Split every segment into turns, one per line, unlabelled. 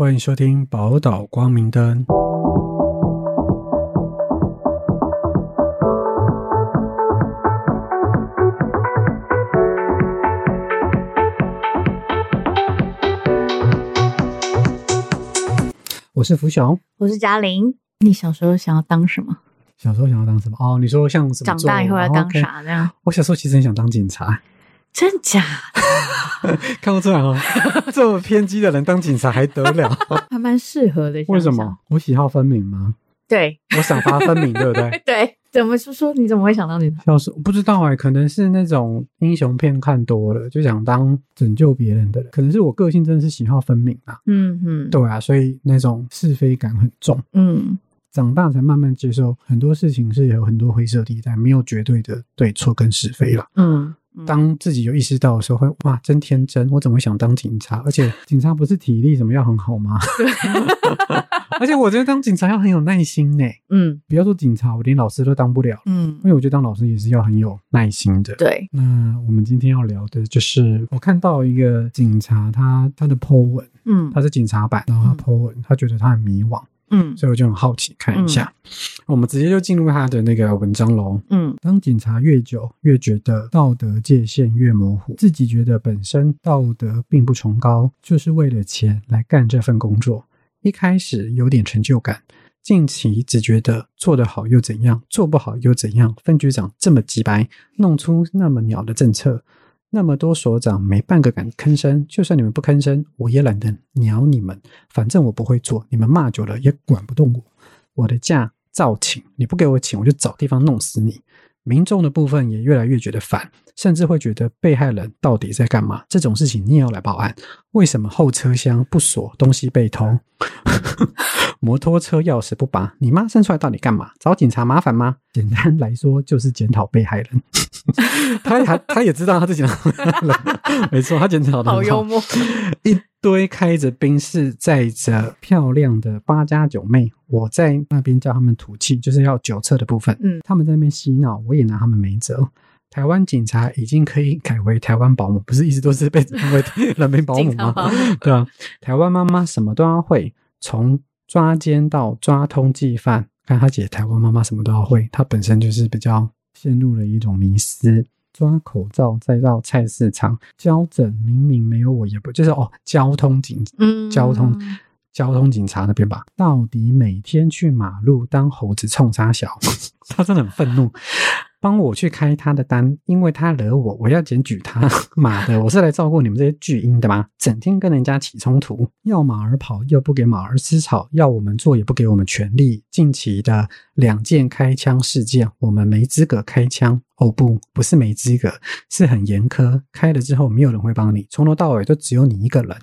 欢迎收听宝岛光明灯。我是福雄。
我是嘉玲。你小时候想要当什么？
小时候想要当什么？哦，你说像什么？
长大以后要当啥？这样
我小时候其实很想当警察，
真假？
看不出来哦，这么偏激的人当警察还得了？
还蛮适合的。
为什
想想
么？？我喜好分明吗？
对
我赏罚分明，对不对？
对，怎么说说？你怎么会想到你？
小时候不知道哎、可能是那种英雄片看多了，就想当拯救别人的人。可能是我个性真的是喜好分明啊，
嗯嗯，
对啊，所以那种是非感很重。
嗯
长大才慢慢接受很多事情是有很多灰色地带，没有绝对的对错跟是非了。
嗯嗯
当自己有意识到的时候，会哇，真天真！我怎么会想当警察？而且 警察不是体力怎么要很好吗？而且我觉得当警察要很有耐心呢。
嗯
不要说警察，我连老师都当不了，
嗯
因，为我觉得当老师也是要很有耐心的。
对，
那我们今天要聊的就是，我看到一个警察他他的 po 文，
嗯
他是警察版，然后他 po 文，他觉得他很迷惘，
嗯
所以我就很好奇看一下。我们直接就进入他的那个文章喽。
嗯
当警察越久，越觉得道德界限越模糊，自己觉得本身道德并不崇高，就是为了钱来干这份工作。一开始有点成就感，近期只觉得做得好又怎样，做不好又怎样？分局长这么鸡白，弄出那么鸟的政策，那么多所长没半个敢吭声，就算你们不吭声，我也懒得鸟你们，反正我不会做，你们骂久了也管不动我。我的假照请，你不给我请，我就找地方弄死你。民众的部分也越来越觉得烦，甚至会觉得被害人到底在干嘛？这种事情你也要来报案？为什么后车厢不锁，东西被偷？摩托车钥匙不拔，你妈生出来到底干嘛？找警察麻烦吗？简单来说就是检讨被害人。他还他也知道他自己 没错，他检讨的
好幽默。
一堆开着宾士载着漂亮的八家九妹，我在那边叫他们吐气，就是要酒测的部分。
嗯
他们在那边嬉闹，我也拿他们没辙。台湾警察已经可以改为台湾保姆，不是一直都是被称为人民保姆吗？对啊，台湾妈妈什么都要会，从抓奸到抓通缉犯。看他姐台湾妈妈什么都要会，她本身就是比较陷入了一种迷思。抓口罩，再到菜市场交诊，明明没有我也不就是哦，交通警
嗯，
交通交通警察那边吧，到底每天去马路当猴子冲杀小，他真的很愤怒。帮我去开他的单，因为他惹我，我要检举他。妈的，我是来照顾你们这些巨婴的吗？整天跟人家起冲突，要马儿跑又不给马儿吃草，要我们做也不给我们权利。近期的两件开枪事件，我们没资格开枪。哦不，不是没资格，是很严苛。开了之后，没有人会帮你，从头到尾都只有你一个人。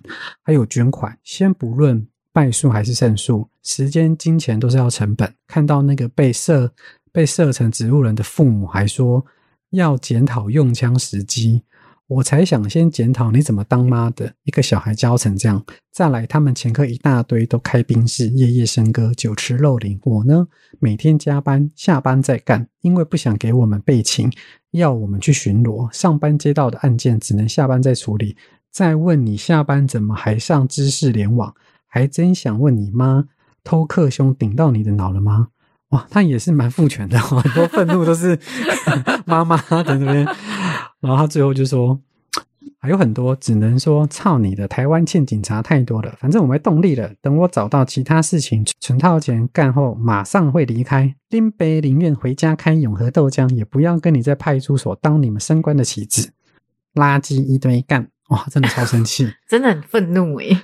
还有捐款，先不论败诉还是胜诉，时间、金钱都是要成本。看到那个被射被射成植物人的父母，还说要检讨用枪时机，我才想先检讨你怎么当妈的，一个小孩教成这样。再来，他们前科一大堆，都开宾室，夜夜笙歌，酒池肉林。我呢，每天加班，下班再干，因为不想给我们备勤，要我们去巡逻，上班接到的案件只能下班再处理。再问你下班怎么还上知识联网？还真想问你妈，偷克兄顶到你的脑了吗？哇，他也是蛮父权的、哦，很多愤怒都是 妈妈在那边。然后他最后就说，还有很多只能说操你的，台湾欠警察太多了，反正我没动力了。等我找到其他事情存套钱干后，马上会离开。林北宁愿回家开永和豆浆，也不要跟你在派出所当你们升官的棋子。垃圾一堆干，哇，真的超生气。
真的很愤怒诶。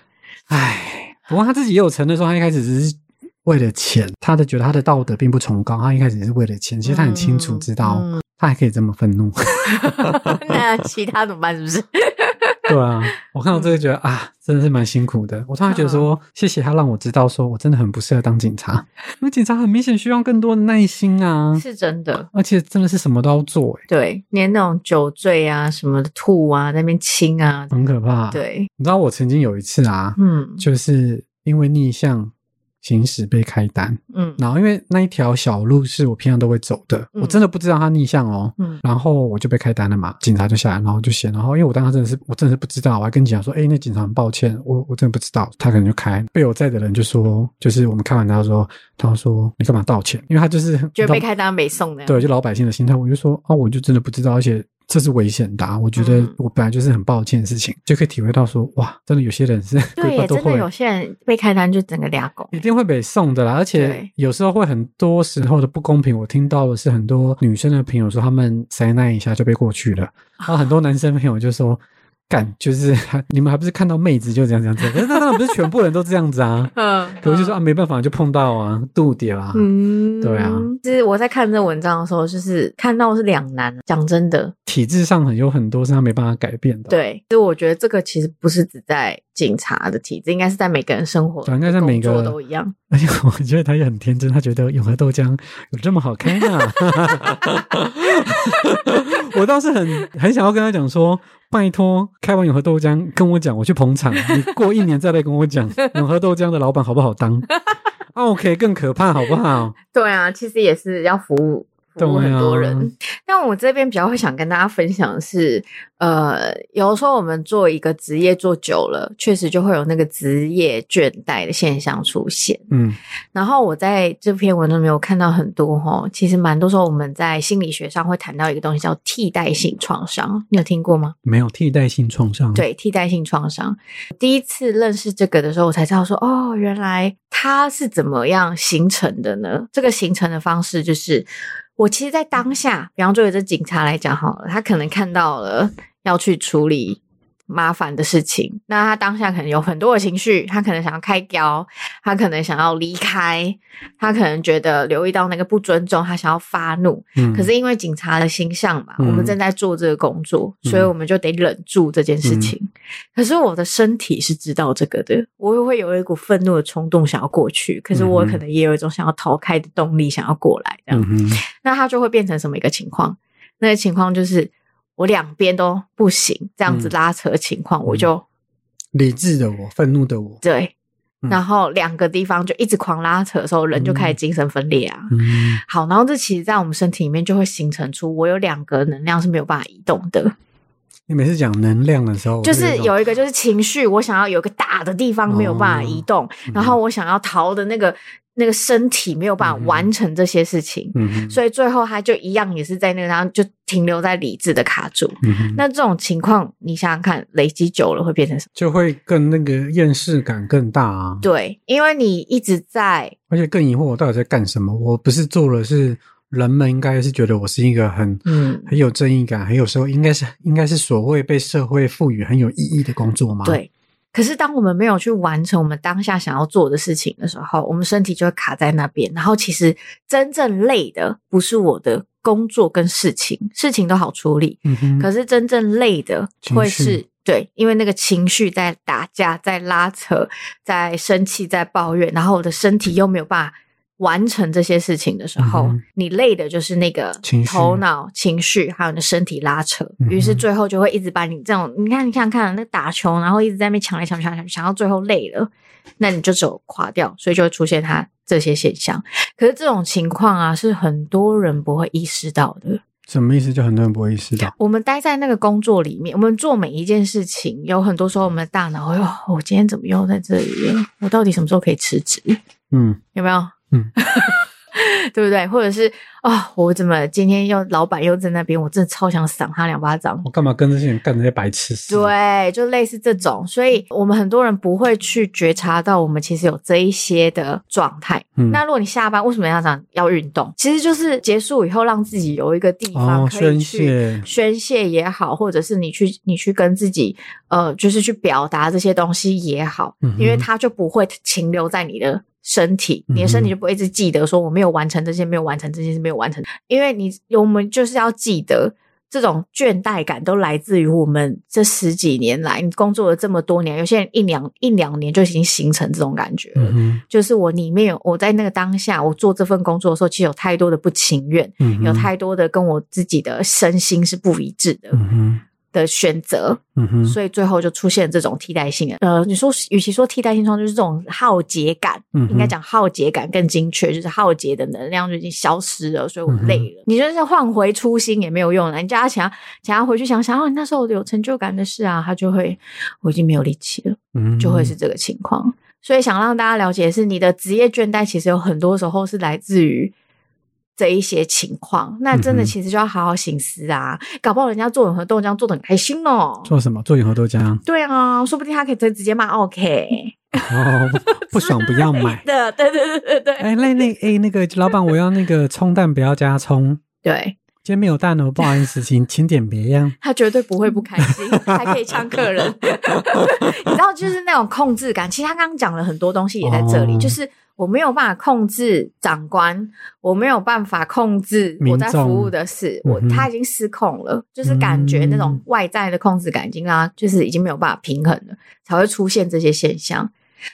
唉，不过他自己也有承认说，他一开始只是为了钱，他的觉得他的道德并不崇高，他一开始也是为了钱。其实他很清楚知道，
嗯
他还可以这么愤怒。
那其他怎么办？是不是？
对啊，我看到这个觉得啊，真的是蛮辛苦的。我突然觉得说，谢谢他让我知道说我真的很不适合当警察，因为警察很明显需要更多的耐心啊，
是真的。
而且真的是什么都要做、欸，
对，连那种酒醉啊、什么的吐啊、在那边亲啊，
很可怕。，
对，
你知道我曾经有一次啊，
嗯
就是因为逆向行驶被开单，
嗯
然后因为那一条小路是我平常都会走的，
嗯
我真的不知道他逆向哦。
嗯
然后我就被开单了嘛，警察就下来，然后就写，然后因为我当时真的是我真的是不知道，我还跟警察说，哎，那警察很抱歉，我我真的不知道，他可能就开，被我在的人就说，就是我们开完他说，他说你干嘛道歉？因为他就是
觉得被开单没送的。
对，就老百姓的心态，我就说啊，我就真的不知道，而且这是危险的、啊，我觉得
嗯
我本来就是很抱歉的事情，就可以体会到说，哇，真的有些人是
对真的有些人被开单就整个俩狗。
一定会被送的啦，而且有时候会很多时候的不公平。我听到的是很多女生的朋友说，他们塞那一下就被过去了，然后很多男生朋友就说。干，就是 你们还不是看到妹子就这样这样子，可是那当然不是全部人都这样子啊。
嗯，
可我就说啊，没办法，就碰到啊，度点啊。
嗯，
对啊。
就是我在看这文章的时候，就是看到是两难。讲真的，
体制上很有很多是他没办法改变的。
对，所以我觉得这个其实不是只在警察的体制，应该是在每个人生活、
对应该在每个
都一样。
而且我觉得他也很天真，他觉得永和豆浆有这么好开呢。我倒是很很想要跟他讲说，拜托开完永和豆浆跟我讲，我去捧场，你过一年再来跟我讲永和豆浆的老板好不好当。OK，更可怕好不好？
对啊，其实也是要服务服务很多
啊
人。但我这边比较会想跟大家分享的是，呃，有时候我们做一个职业做久了，确实就会有那个职业倦怠的现象出现。
嗯
然后我在这篇文章里面有看到很多哈，其实蛮多时候我们在心理学上会谈到一个东西叫替代性创伤，你有听过吗？
没有替代性创伤。，
对，替代性创伤。第一次认识这个的时候，我才知道说，哦，原来它是怎么样形成的呢？这个形成的方式就是，我其实，在当下，比方说，有这警察来讲好了，他可能看到了要去处理。麻烦的事情，那他当下可能有很多的情绪，他可能想要开胶，他可能想要离开，他可能觉得留意到那个不尊重，他想要发怒，
嗯，
可是因为警察的形象嘛，
嗯
我们正在做这个工作，
嗯
所以我们就得忍住这件事情。可是我的身体是知道这个的，我也会有一股愤怒的冲动想要过去，可是我可能也有一种想要逃开的动力想要过来，这样，
嗯，
那他就会变成什么一个情况？那个情况就是我两边都不行，这样子
嗯
拉扯的情况，我就
理智的我，愤怒的我。
对。
嗯
然后两个地方就一直狂拉扯的时候，人就开始
嗯
精神分裂啊。
嗯
好，然后这其实，在我们身体里面就会形成出我有两个能量是没有办法移动的，
你每次讲能量的时候，
就是有一个就是情绪，我想要有一个大的地方没有办法移动，
嗯
然后我想要逃的那个那个身体没有办法完成这些事情，
嗯哼，
所以最后他就一样也是在那个地方就停留在理智的卡住。
嗯哼
那这种情况，你想想看，累积久了会变成什么？
就会更那个厌世感更大啊。
对，因为你一直在
而且更疑惑我到底在干什么。我不是做了是人们应该是觉得我是一个很
嗯
很有正义感，很有时候应该是应该是所谓被社会赋予很有意义的工作吗？，
对。可是，当我们没有去完成我们当下想要做的事情的时候，我们身体就会卡在那边。然后，其实真正累的不是我的工作跟事情，事情都好处理。
嗯哼，
可是真正累的会是对，因为那个情绪在打架、在拉扯、在生气、在抱怨，然后我的身体又没有办法完成这些事情的时候，
嗯
你累的就是那个头脑、情绪，还有你的身体拉扯，
嗯
于是最后就会一直把你这种，你看，你想想看，那打球，然后一直在那边抢来抢去、抢去，抢到最后累了，那你就只有垮掉，所以就会出现他这些现象。可是这种情况啊，是很多人不会意识到的。
什么意思？就很多人不会意识到。
我们待在那个工作里面，我们做每一件事情，有很多时候我们的大脑哎呦，我今天怎么又在这里了？我到底什么时候可以辞职？
嗯
有没有？
嗯，
对不对？或者是啊、哦，我怎么今天又老板又在那边，我真的超想赏他两巴掌。
我干嘛跟这些人干这些白痴事？，
对，就类似这种，所以我们很多人不会去觉察到我们其实有这一些的状态。
嗯
那如果你下班为什么要讲要运动？其实就是结束以后让自己有一个地方
哦，
可以
宣
去
泄，
宣泄也好，或者是你去你去跟自己呃，就是去表达这些东西也好，
嗯
因为它就不会停留在你的身体，你的身体就不会一直记得说我没有完成这些，没有完成这些是，没有完成，因为你我们就是要记得。这种倦怠感都来自于我们这十几年来，你工作了这么多年，有些人一两一两年就已经形成这种感觉了。
嗯，
就是我里面有我在那个当下，我做这份工作的时候，其实有太多的不情愿，
嗯，
有太多的跟我自己的身心是不一致的。的选择，
嗯哼，
所以最后就出现这种替代性的。呃，你说，与其说替代性创就是这种耗竭感，
嗯
应该讲耗竭感更精确，就是耗竭的能量就已经消失了，所以我累了。你就是换回初心也没有用了，你叫他想要想要回去想想，哦，你那时候有成就感的事啊，他就会我已经没有力气了，
嗯
就会是这个情况。所以想让大家了解的是，你的职业倦怠其实有很多时候是来自于。这一些情况，那真的其实就要好好醒思啊！搞不好人家做永和豆浆做的很开心哦。
做什么？做永和豆浆。
对啊，说不定他可以直直接骂 OK
哦，不爽不要买。
的，对对对对对，
哎，那那哎，那个老板，我要那个葱蛋不要加葱，
对
今天没有蛋哦，不好意思，请请点别样。
他绝对不会不开心，还可以呛客人。你知道，就是那种控制感。其实他刚刚讲了很多东西，也在这里，
哦
就是我没有办法控制长官，我没有办法控制我在服务的事，我他已经失控了，就是感觉那种
嗯
外在的控制感已经让他就是已经没有办法平衡了，才会出现这些现象。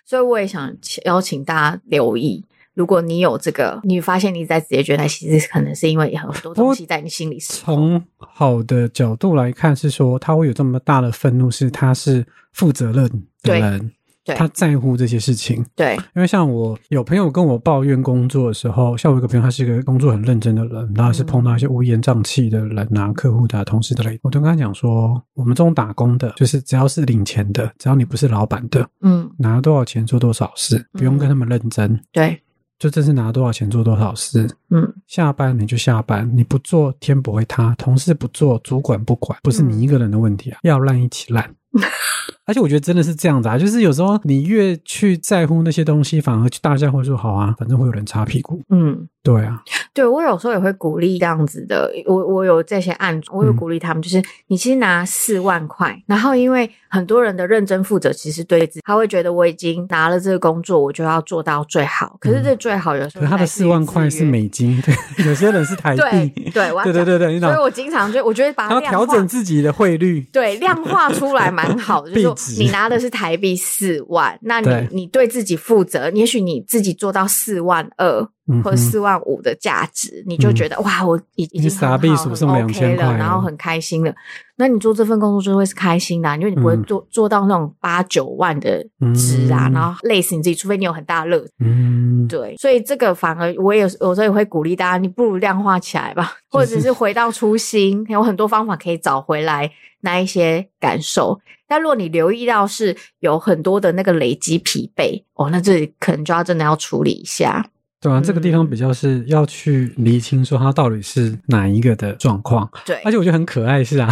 所以我也想邀请大家留意。如果你有这个，你发现你在职业倦怠，其实可能是因为很多东西在你心里失控。
从好的角度来看，是说他会有这么大的愤怒，是他是负责任的人，
对
他在乎这些事情。
对，
因为像我有朋友跟我抱怨工作的时候，像我有一个朋友，他是一个工作很认真的人，然后是碰到一些乌烟瘴气的人啊、客户的、啊、同事的类，我都跟他讲说，我们这种打工的，就是只要是领钱的，只要你不是老板的，
嗯，
拿多少钱做多少事，不用跟他们认真，
对，
就真是拿多少钱做多少事。
嗯，
下班你就下班，你不做天不会塌，同事不做主管不管，不是你一个人的问题啊，要烂一起烂。而且我觉得真的是这样子啊，就是有时候你越去在乎那些东西，反而大家会说好啊，反正会有人擦屁股。
嗯。
对啊，
对我有时候也会鼓励这样子的，我我有这些案，我有
嗯
鼓励他们，就是你其实拿四万块，然后因为很多人的认真负责，其实对自己他会觉得我已经拿了这个工作，我就要做到最好。可是这最好有时候
可他的四万块是美金，对，有些人是台
对
币，
对，
对对对对，
所以。我经常就我觉得把
他要调
它量化
整自己的汇率，
对，量化出来蛮好的，就是说你拿的是台币四万，那
对
你你对自己负责，也许你自己做到四万二或者四万五的价值，你就觉得哇，我已已经
傻
很好很 OK
2000块
了，然后很开心了。那你做这份工作就会是开心的啊、因为你不会
嗯
做做到那种八九万的值啊，
嗯
然后累死你自己，除非你有很大的乐子。
嗯，
对，所以这个反而我也有有时候也会鼓励大家，你不如量化起来吧，或者是回到初心，有很多方法可以找回来那一些感受。但如果你留意到是有很多的那个累积疲惫，哦，那这里可能就要真的要处理一下。
对啊，这个地
嗯。
方比较是要去厘清说他到底是哪一个的状况，
对，
而且我觉得很可爱是啊，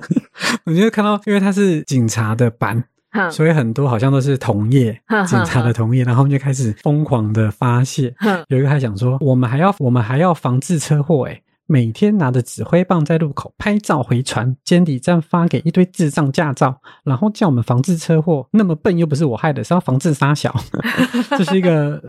我觉得看到，因为他是警察的版，所以很多好像都是同业警察的同业，然后就开始疯狂的发泄。有一个还想说，我们还要我们还要防治车祸，诶每天拿着指挥棒在路口拍照回传，监理站发给一堆智障驾照，然后叫我们防治车祸。那么笨又不是我害的，是要防治杀小。这是一个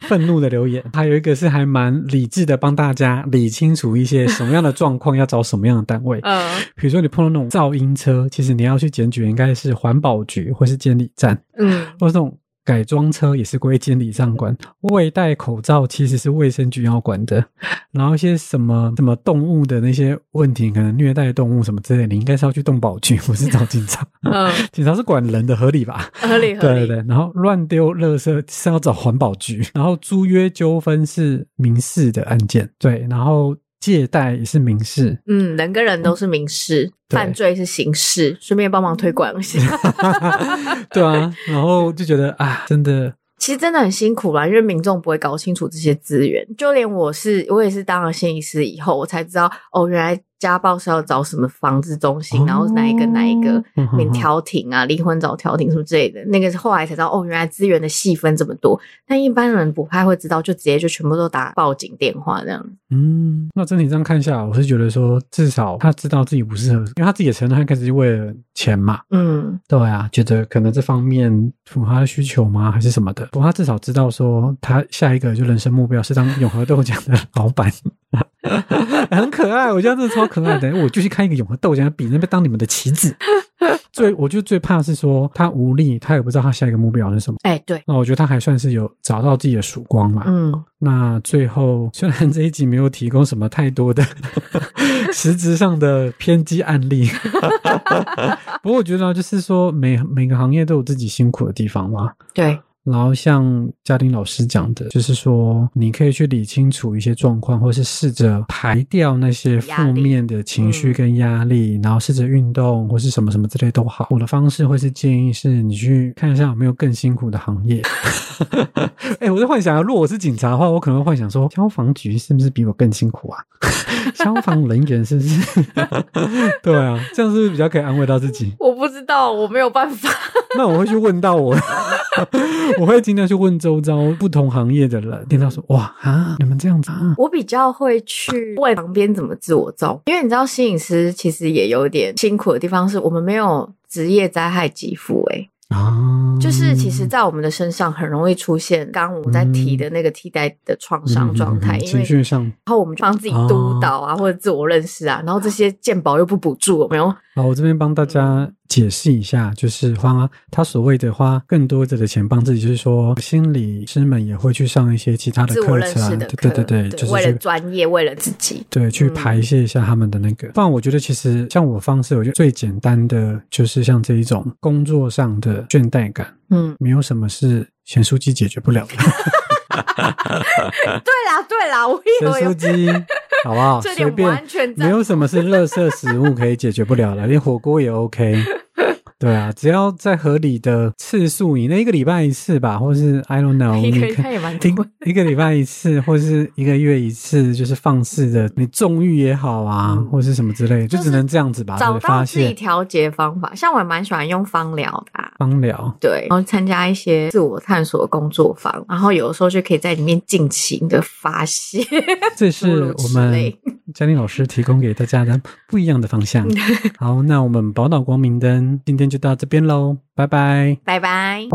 愤怒的留言。还有一个是还蛮理智的，帮大家理清楚一些什么样的状况要找什么样的单位。
嗯
比如说你碰到那种噪音车，其实你要去检举，应该是环保局或是监理站，
嗯
或是这种改装车也是归监理上管。未戴口罩其实是卫生局要管的。然后一些什么什么动物的那些问题，可能虐待动物什么之类，你应该是要去动保局，不是找警察。
嗯，
警察是管人的，合理吧？
合理合理。
对对对，然后乱丢垃圾是要找环保局，然后租约纠纷是民事的案件，对，然后借贷也是民事，
嗯，人跟人都是民事，
对
犯罪是刑事，顺便帮忙推广一下。
对啊，然后就觉得啊，真的，
其实真的很辛苦啦，因为民众不会搞清楚这些资源。就连我是，我也是当了心理师以后，我才知道哦，原来家暴是要找什么防治中心，然后哪一个哪一个免调停啊，离婚找调停什么之类的。那个是后来才知道，哦，原来资源的细分这么多。但一般人不太会知道，就直接就全部都打报警电话这样。
嗯，那整体这样看下来，我是觉得说，至少他知道自己不适合，因为他自己也承认，他一开始是为了钱嘛，
嗯
对啊，觉得可能这方面符合他的需求吗，还是什么的？不过他至少知道说，他下一个就人生目标是当永和豆浆的老板。很可爱，我觉得真的超可爱的。我就去看一个永和豆浆，比那边当你们的棋子。最，我就最怕是说他无力，他也不知道他下一个目标是什么。
哎，对，
那我觉得他还算是有找到自己的曙光嘛。
嗯，
那最后虽然这一集没有提供什么太多的 实质上的偏激案例，不过我觉得就是说每每个行业都有自己辛苦的地方嘛。
对，
然后像嘉玲老师讲的，就是说你可以去理清楚一些状况，或是试着排掉那些负面的情绪跟压力，然后试着运动或是什么什么之类都好。我的方式会是建议是你去看一下有没有更辛苦的行业。哎、我在幻想啊，如果我是警察的话，我可能会幻想说，消防局是不是比我更辛苦啊？消防人员是不是？对啊，这样是不是比较可以安慰到自己？
我不知道，我没有办法。
那我会去问到我，我会尽量去问周遭不同行业的人，听到说哇啊，你们这样子啊，
我比较会去问旁边怎么自我照顾，因为你知道，摄影师其实也有点辛苦的地方，是我们没有职业灾害给付、欸，
啊，
就是其实，在我们的身上很容易出现刚刚我在提的那个替代的创伤状态，
嗯嗯嗯
因为
情绪上。
然后我们就帮自己督导啊，或者自我认识啊，然后这些健保又不补助，有没有？
好，我这边帮大家解释一下，就是花他所谓的花更多的钱帮自己，就是说心理师们也会去上一些其他的课程对对，对对，就是
为了专业，为了自己，
对，去
嗯
排泄一下他们的那个。不然，我觉得其实像我方式，我觉得最简单的就是像这一种工作上的倦怠感，
嗯，
没有什么是咸书记解决不了的。
对啦，对啦，我以
咸
为有
好不好？
这
便
完全赞
没有什么是垃圾食物可以解决不了的，连火锅也 OK。对啊，只要在合理的次数以那，一个礼拜一次吧，或是 I don't know，
一个
你可
礼拜也蛮
一
多
个一个礼拜一次，或是一个月一次，就是放肆的，你纵欲也好啊，
嗯
或是什么之类，就
就是
只能这样子吧，
找到自己
泄
调节方法。像我也蛮喜欢用芳疗的、啊。
芳疗。
对，然后参加一些自我探索工作坊，然后有的时候就可以在里面尽情的发泄。
这是我们嘉玲老师提供给大家的不一样的方向。好，那我们宝岛光明灯今天就到这边喽，拜拜。
拜拜。